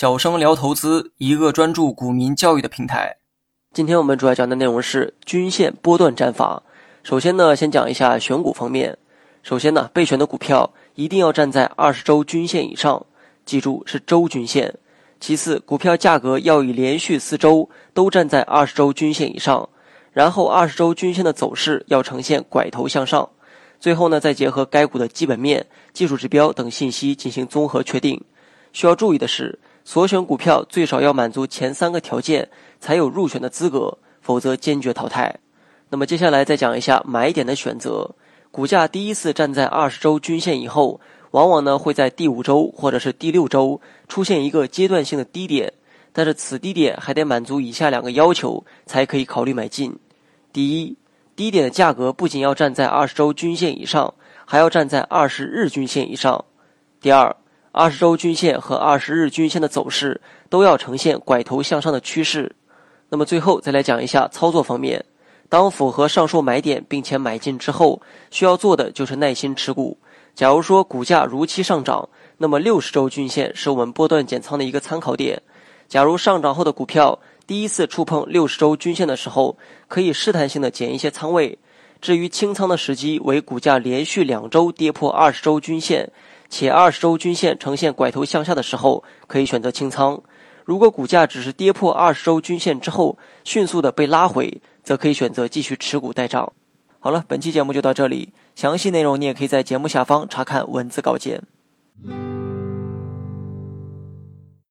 小生聊投资，一个专注股民教育的平台。今天我们主要讲的内容是均线波段战法。首先呢，先讲一下选股方面。首先呢，备选的股票一定要站在二十周均线以上，记住是周均线。其次，股票价格要以连续四周都站在二十周均线以上，然后二十周均线的走势要呈现拐头向上。最后呢，再结合该股的基本面、技术指标等信息进行综合确定。需要注意的是。所选股票最少要满足前三个条件，才有入选的资格，否则坚决淘汰。那么接下来再讲一下买点的选择。股价第一次站在二十周均线以后，往往呢会在第五周或者是第六周出现一个阶段性的低点，但是此低点还得满足以下两个要求，才可以考虑买进。第一，低点的价格不仅要站在二十周均线以上，还要站在二十日均线以上。第二。二十周均线和二十日均线的走势都要呈现拐头向上的趋势。那么最后再来讲一下操作方面，当符合上述买点并且买进之后，需要做的就是耐心持股。假如说股价如期上涨，那么六十周均线是我们波段减仓的一个参考点。假如上涨后的股票第一次触碰六十周均线的时候，可以试探性的减一些仓位。至于清仓的时机为股价连续两周跌破二十周均线。且二十周均线呈现拐头向下的时候，可以选择清仓；如果股价只是跌破二十周均线之后，迅速的被拉回，则可以选择继续持股待涨。好了，本期节目就到这里，详细内容你也可以在节目下方查看文字稿件。